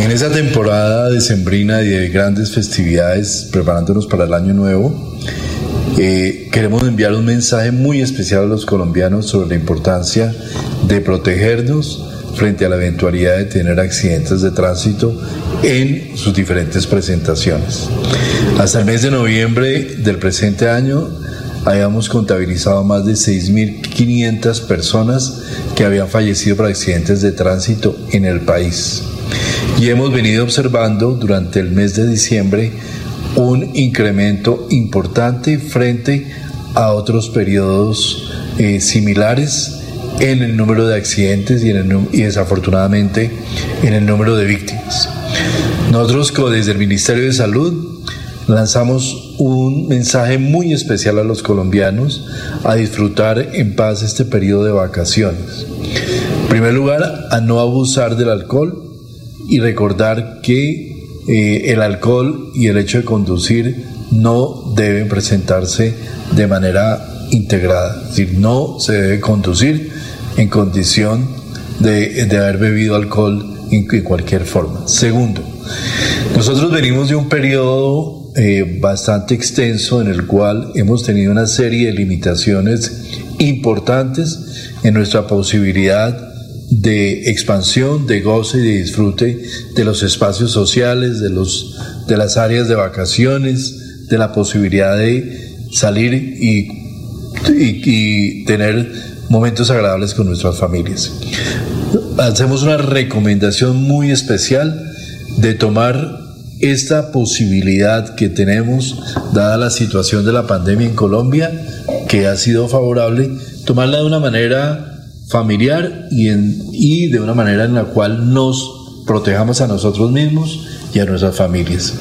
En esa temporada decembrina y de grandes festividades, preparándonos para el año nuevo, eh, queremos enviar un mensaje muy especial a los colombianos sobre la importancia de protegernos frente a la eventualidad de tener accidentes de tránsito en sus diferentes presentaciones. Hasta el mes de noviembre del presente año habíamos contabilizado más de 6.500 personas que habían fallecido por accidentes de tránsito en el país y hemos venido observando durante el mes de diciembre un incremento importante frente a otros periodos eh, similares en el número de accidentes y, y desafortunadamente en el número de víctimas. Nosotros desde el Ministerio de Salud lanzamos un mensaje muy especial a los colombianos a disfrutar en paz este periodo de vacaciones. En primer lugar, a no abusar del alcohol, y recordar que eh, el alcohol y el hecho de conducir no deben presentarse de manera integrada, es decir, no se debe conducir en condición de, haber bebido alcohol en, cualquier forma. Segundo, nosotros venimos de un periodo eh, bastante extenso en el cual hemos tenido una serie de limitaciones importantes en nuestra posibilidad de expansión, de goce y de disfrute de los espacios sociales, de, los, de las áreas de vacaciones, de la posibilidad de salir y, y, tener momentos agradables con nuestras familias. Hacemos una recomendación muy especial de tomar esta posibilidad que tenemos, dada la situación de la pandemia en Colombia, que ha sido favorable, tomarla de una manera familiar y, de una manera en la cual nos protejamos a nosotros mismos y a nuestras familias.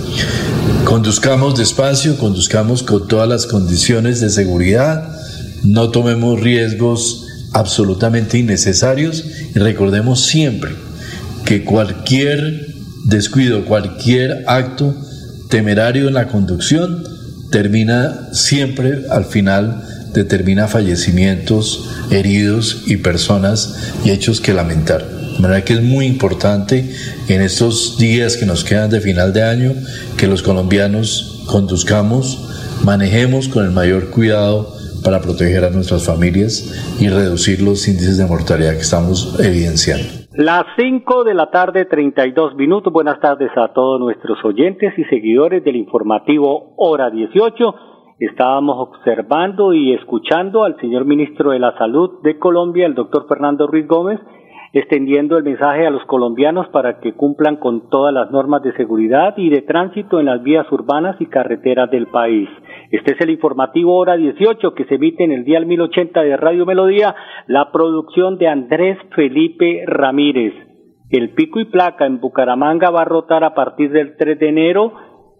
Conduzcamos despacio, conduzcamos con todas las condiciones de seguridad, no tomemos riesgos absolutamente innecesarios y recordemos siempre que cualquier descuido, cualquier acto temerario en la conducción termina siempre al final determina fallecimientos, heridos y personas y hechos que lamentar. De manera que es muy importante en estos días que nos quedan de final de año que los colombianos conduzcamos, manejemos con el mayor cuidado para proteger a nuestras familias y reducir los índices de mortalidad que estamos evidenciando. Las 5 de la tarde, 32 minutos. Buenas tardes a todos nuestros oyentes y seguidores del informativo Hora 18 estábamos observando y escuchando al señor ministro de la Salud de Colombia, el doctor Fernando Ruiz Gómez, extendiendo el mensaje a los colombianos para que cumplan con todas las normas de seguridad y de tránsito en las vías urbanas y carreteras del país. Este es el informativo hora 18 que se emite en el día 1080 de Radio Melodía, la producción de Andrés Felipe Ramírez. El pico y placa en Bucaramanga va a rotar a partir del 3 de enero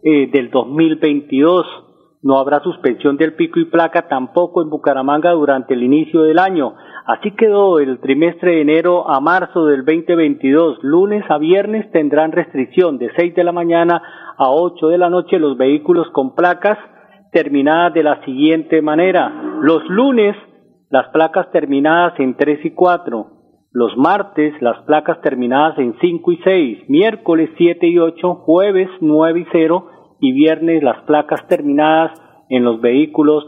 eh, del 2022 no habrá suspensión del pico y placa tampoco en Bucaramanga durante el inicio del año. Así quedó el trimestre de enero a marzo del 2022. Lunes a viernes tendrán restricción de 6 de la mañana a 8 de la noche los vehículos con placas terminadas de la siguiente manera. Los lunes las placas terminadas en 3 y 4. Los martes las placas terminadas en 5 y 6. Miércoles 7 y 8. Jueves 9 y 0 y viernes las placas terminadas en los vehículos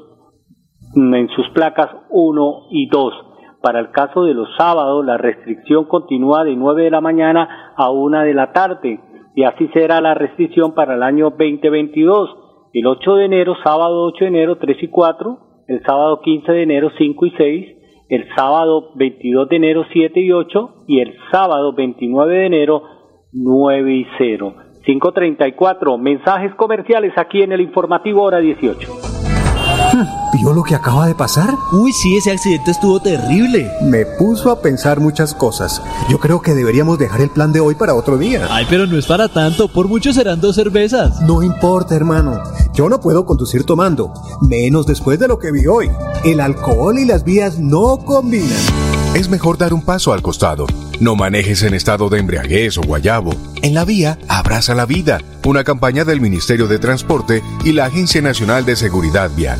mm, en sus placas 1 y 2. Para el caso de los sábados, la restricción continúa de 9 de la mañana a 1 de la tarde y así será la restricción para el año 2022. El 8 de enero, sábado 8 de enero 3 y 4, el sábado 15 de enero 5 y 6, el sábado 22 de enero 7 y 8 y el sábado 29 de enero 9 y 0. 534, mensajes comerciales aquí en el informativo hora 18. ¿Vio lo que acaba de pasar? Uy, sí, ese accidente estuvo terrible. Me puso a pensar muchas cosas. Yo creo que deberíamos dejar el plan de hoy para otro día. Ay, pero no es para tanto. Por mucho serán dos cervezas. No importa, hermano. Yo no puedo conducir tomando. Menos después de lo que vi hoy. El alcohol y las vías no combinan. Es mejor dar un paso al costado. No manejes en estado de embriaguez o guayabo. En la vía, abraza la vida. Una campaña del Ministerio de Transporte y la Agencia Nacional de Seguridad Vial.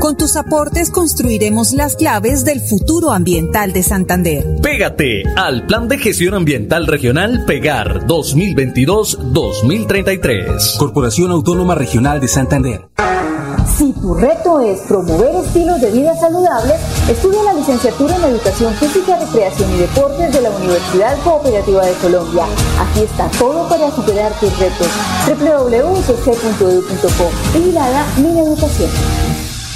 Con tus aportes construiremos las claves del futuro ambiental de Santander. Pégate al Plan de Gestión Ambiental Regional Pegar 2022-2033. Corporación Autónoma Regional de Santander. Si tu reto es promover estilos de vida saludables, estudia la licenciatura en Educación Física, Recreación y Deportes de la Universidad Cooperativa de Colombia. Aquí está todo para superar tus retos. www.ucc.edu.co Vigilada Mi Educación.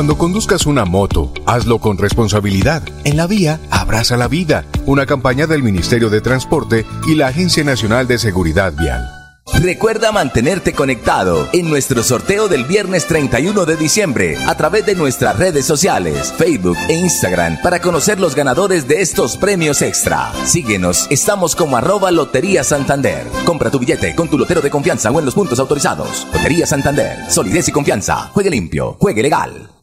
Cuando conduzcas una moto, hazlo con responsabilidad. En la vía, abraza la vida. Una campaña del Ministerio de Transporte y la Agencia Nacional de Seguridad Vial. Recuerda mantenerte conectado en nuestro sorteo del viernes 31 de diciembre a través de nuestras redes sociales, Facebook e Instagram para conocer los ganadores de estos premios extra. Síguenos, estamos como arroba Lotería Santander. Compra tu billete con tu lotero de confianza o en los puntos autorizados. Lotería Santander, solidez y confianza. Juegue limpio, juegue legal.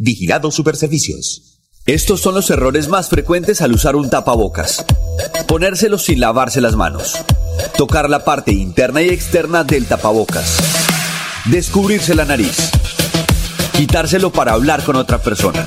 Vigilado Superservicios. Estos son los errores más frecuentes al usar un tapabocas. Ponérselo sin lavarse las manos. Tocar la parte interna y externa del tapabocas. Descubrirse la nariz. Quitárselo para hablar con otra persona.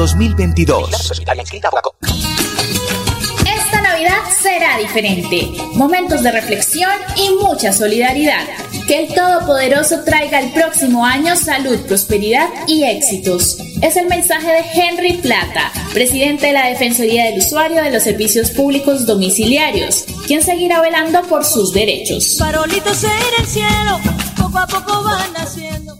2022. Esta Navidad será diferente. Momentos de reflexión y mucha solidaridad. Que el Todopoderoso traiga el próximo año salud, prosperidad y éxitos. Es el mensaje de Henry Plata, presidente de la Defensoría del Usuario de los Servicios Públicos Domiciliarios, quien seguirá velando por sus derechos. Farolitos en el cielo, poco a poco van naciendo.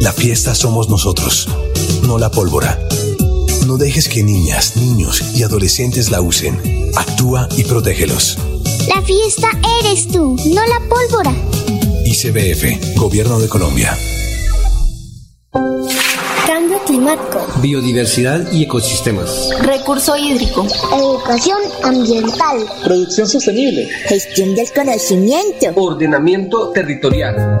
La fiesta somos nosotros, no la pólvora. No dejes que niñas, niños y adolescentes la usen. Actúa y protégelos. La fiesta eres tú, no la pólvora. ICBF, Gobierno de Colombia. Cambio climático. Biodiversidad y ecosistemas. Recurso hídrico. Educación ambiental. Producción sostenible. Gestión del conocimiento. Ordenamiento territorial.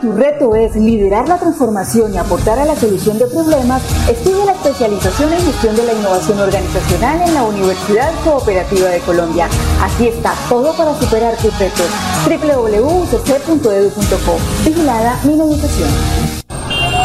Tu reto es liderar la transformación y aportar a la solución de problemas, estudia la especialización en gestión de la innovación organizacional en la Universidad Cooperativa de Colombia. Aquí está todo para superar tus retos. www.ucc.edu.co. Vigilada mi.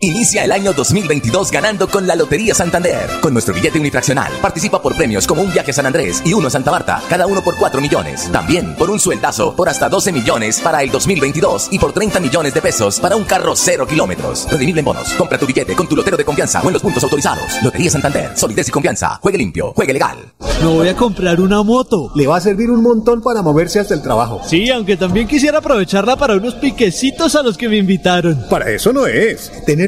Inicia el año 2022 ganando con la Lotería Santander. Con nuestro billete unifraccional, participa por premios como un viaje a San Andrés y uno a Santa Marta, cada uno por 4 millones. También por un sueldazo por hasta 12 millones para el 2022 y por 30 millones de pesos para un carro cero kilómetros. Redimible en bonos. Compra tu billete con tu lotero de confianza o en los puntos autorizados. Lotería Santander. Solidez y confianza. Juegue limpio. Juegue legal. No voy a comprar una moto. Le va a servir un montón para moverse hasta el trabajo. Sí, aunque también quisiera aprovecharla para unos piquecitos a los que me invitaron. Para eso no es. Tener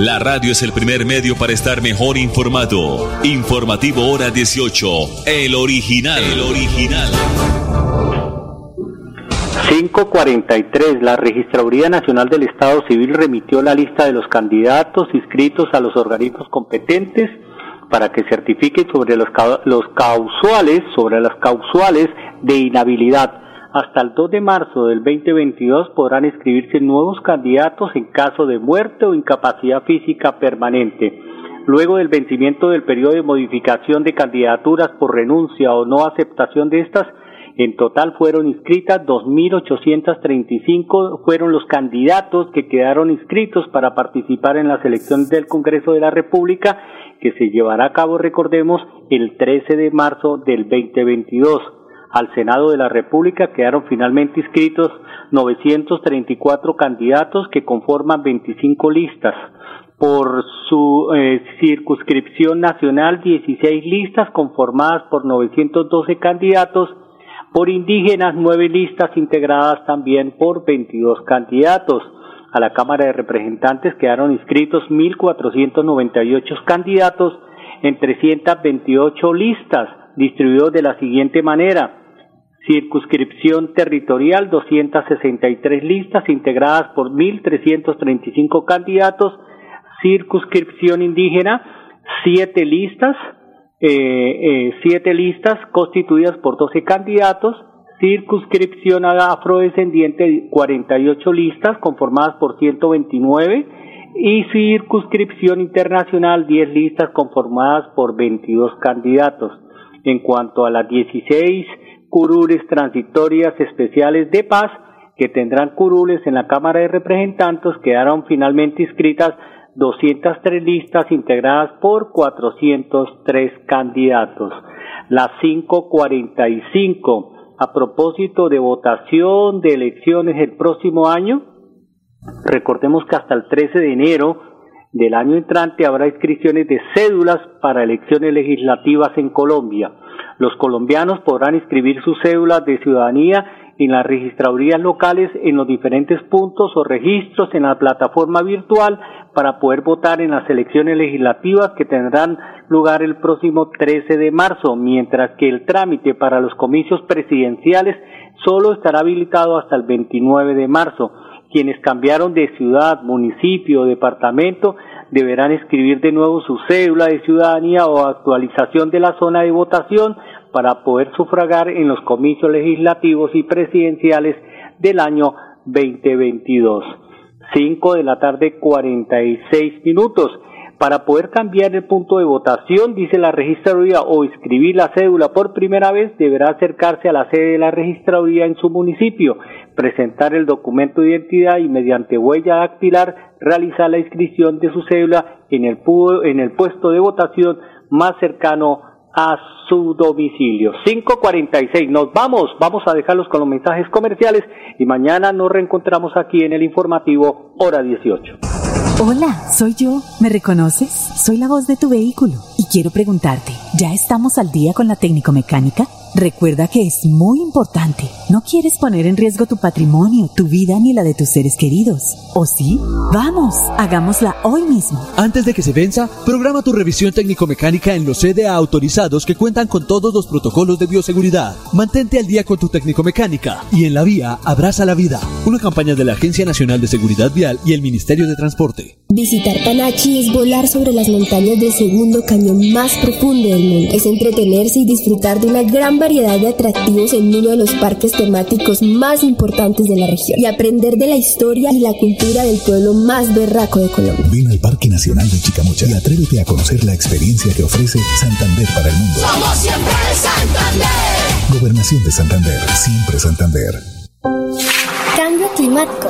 La radio es el primer medio para estar mejor informado. Informativo Hora 18. El original. El original. 543. La Registraduría Nacional del Estado Civil remitió la lista de los candidatos inscritos a los organismos competentes para que certifiquen sobre los, causales, sobre las causales de inhabilidad. Hasta el 2 de marzo del 2022 podrán inscribirse nuevos candidatos en caso de muerte o incapacidad física permanente. Luego del vencimiento del periodo de modificación de candidaturas por renuncia o no aceptación de estas, En total fueron inscritas 2.835, fueron los candidatos que quedaron inscritos para participar en las elecciones del Congreso de la República, que se llevará a cabo, recordemos, el 13 de marzo del 2022. Al Senado de la República quedaron finalmente inscritos 934 candidatos que conforman 25 listas. Por su eh, circunscripción nacional, 16 listas conformadas por 912 candidatos por indígenas, nueve listas integradas también por 22 candidatos. A la Cámara de Representantes quedaron inscritos 1.498 candidatos en 328 listas, distribuidos de la siguiente manera. Circunscripción territorial, 263 listas integradas por 1.335 candidatos. Circunscripción indígena, 7 listas eh, eh, listas constituidas por 12 candidatos, circunscripción afrodescendiente 48 listas conformadas por 129 y circunscripción internacional 10 listas conformadas por 22 candidatos. En cuanto a las 16 curules transitorias especiales de paz que tendrán curules en la Cámara de Representantes quedaron finalmente inscritas 203 listas integradas por 403 candidatos. Las 545. A propósito de votación de elecciones el próximo año, recordemos que hasta el 13 de enero del año entrante habrá inscripciones de cédulas para elecciones legislativas en Colombia. Los colombianos podrán inscribir sus cédulas de ciudadanía en las registradurías locales en los diferentes puntos o registros en la plataforma virtual para poder votar en las elecciones legislativas que tendrán lugar el próximo 13 de marzo, mientras que el trámite para los comicios presidenciales solo estará habilitado hasta el 29 de marzo. Quienes cambiaron de ciudad, municipio departamento deberán escribir de nuevo su cédula de ciudadanía o actualización de la zona de votación para poder sufragar en los comicios legislativos y presidenciales del año 2022. 5 de la tarde 46 minutos. Para poder cambiar el punto de votación, dice la registraduría, o inscribir la cédula por primera vez, deberá acercarse a la sede de la registraduría en su municipio, presentar el documento de identidad y mediante huella dactilar realizar la inscripción de su cédula en el, en el puesto de votación más cercano a su domicilio. 546, nos vamos, vamos a dejarlos con los mensajes comerciales y mañana nos reencontramos aquí en el informativo hora 18. Hola, soy yo. ¿Me reconoces? Soy la voz de tu vehículo y quiero preguntarte, ¿ya estamos al día con la técnico mecánica? Recuerda que es muy importante. No quieres poner en riesgo tu patrimonio, tu vida ni la de tus seres queridos. ¿O sí? Vamos, hagámosla hoy mismo. Antes de que se venza, programa tu revisión técnico-mecánica en los CDA autorizados que cuentan con todos los protocolos de bioseguridad. Mantente al día con tu técnico-mecánica y en la vía abraza la vida. Una campaña de la Agencia Nacional de Seguridad Vial y el Ministerio de Transporte. Visitar Panachi es volar sobre las montañas del segundo cañón más profundo del mundo. Es entretenerse y disfrutar de una gran variedad de atractivos en uno de los parques temáticos más importantes de la región y aprender de la historia y la cultura del pueblo más berraco de Colombia. Ven al Parque Nacional de Chicamocha y atrévete a conocer la experiencia que ofrece Santander para el mundo. Somos siempre Santander. Gobernación de Santander, siempre Santander. Cambio climático.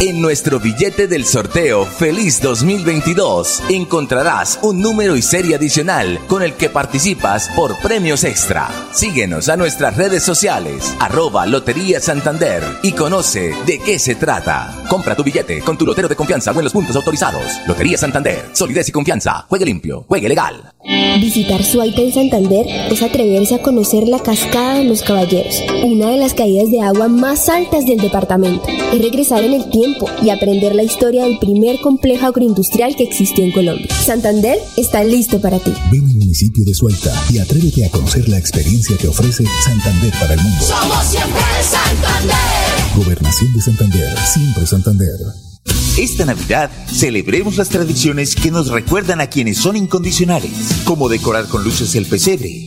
En nuestro billete del sorteo Feliz 2022 encontrarás un número y serie adicional con el que participas por premios extra. Síguenos a nuestras redes sociales, arroba Lotería Santander y conoce de qué se trata. Compra tu billete con tu lotero de confianza o en los puntos autorizados. Lotería Santander, solidez y confianza. Juegue limpio, juegue legal. Visitar Suaita en Santander es atreverse a conocer la cascada de los caballeros, una de las caídas de agua más altas del departamento. Es regresar en el tiempo y aprender la historia del primer complejo agroindustrial que existió en Colombia. Santander está listo para ti. Ven al municipio de Suaita y atrévete a conocer la experiencia que ofrece Santander para el mundo. Somos siempre Santander. Gobernación de Santander, siempre Santander. Esta Navidad celebremos las tradiciones que nos recuerdan a quienes son incondicionales, como decorar con luces el pesebre,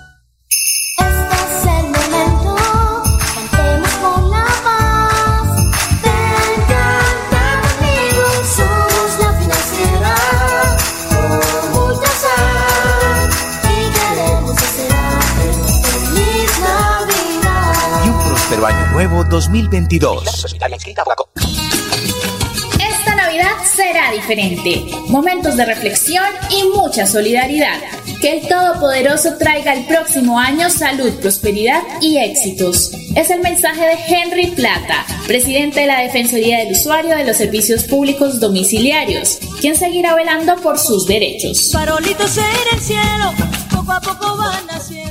Nuevo 2022. Esta Navidad será diferente. Momentos de reflexión y mucha solidaridad. Que el Todopoderoso traiga el próximo año salud, prosperidad y éxitos. Es el mensaje de Henry Plata, presidente de la Defensoría del Usuario de los Servicios Públicos Domiciliarios, quien seguirá velando por sus derechos. Farolitos en el cielo, poco a poco van naciendo.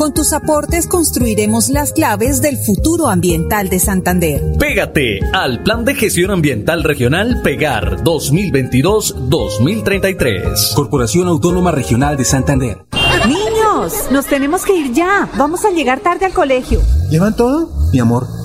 Con tus aportes construiremos las claves del futuro ambiental de Santander. Pégate al Plan de Gestión Ambiental Regional Pegar 2022-2033. Corporación Autónoma Regional de Santander. Niños, nos tenemos que ir ya. Vamos a llegar tarde al colegio. ¿Llevan todo? Mi amor,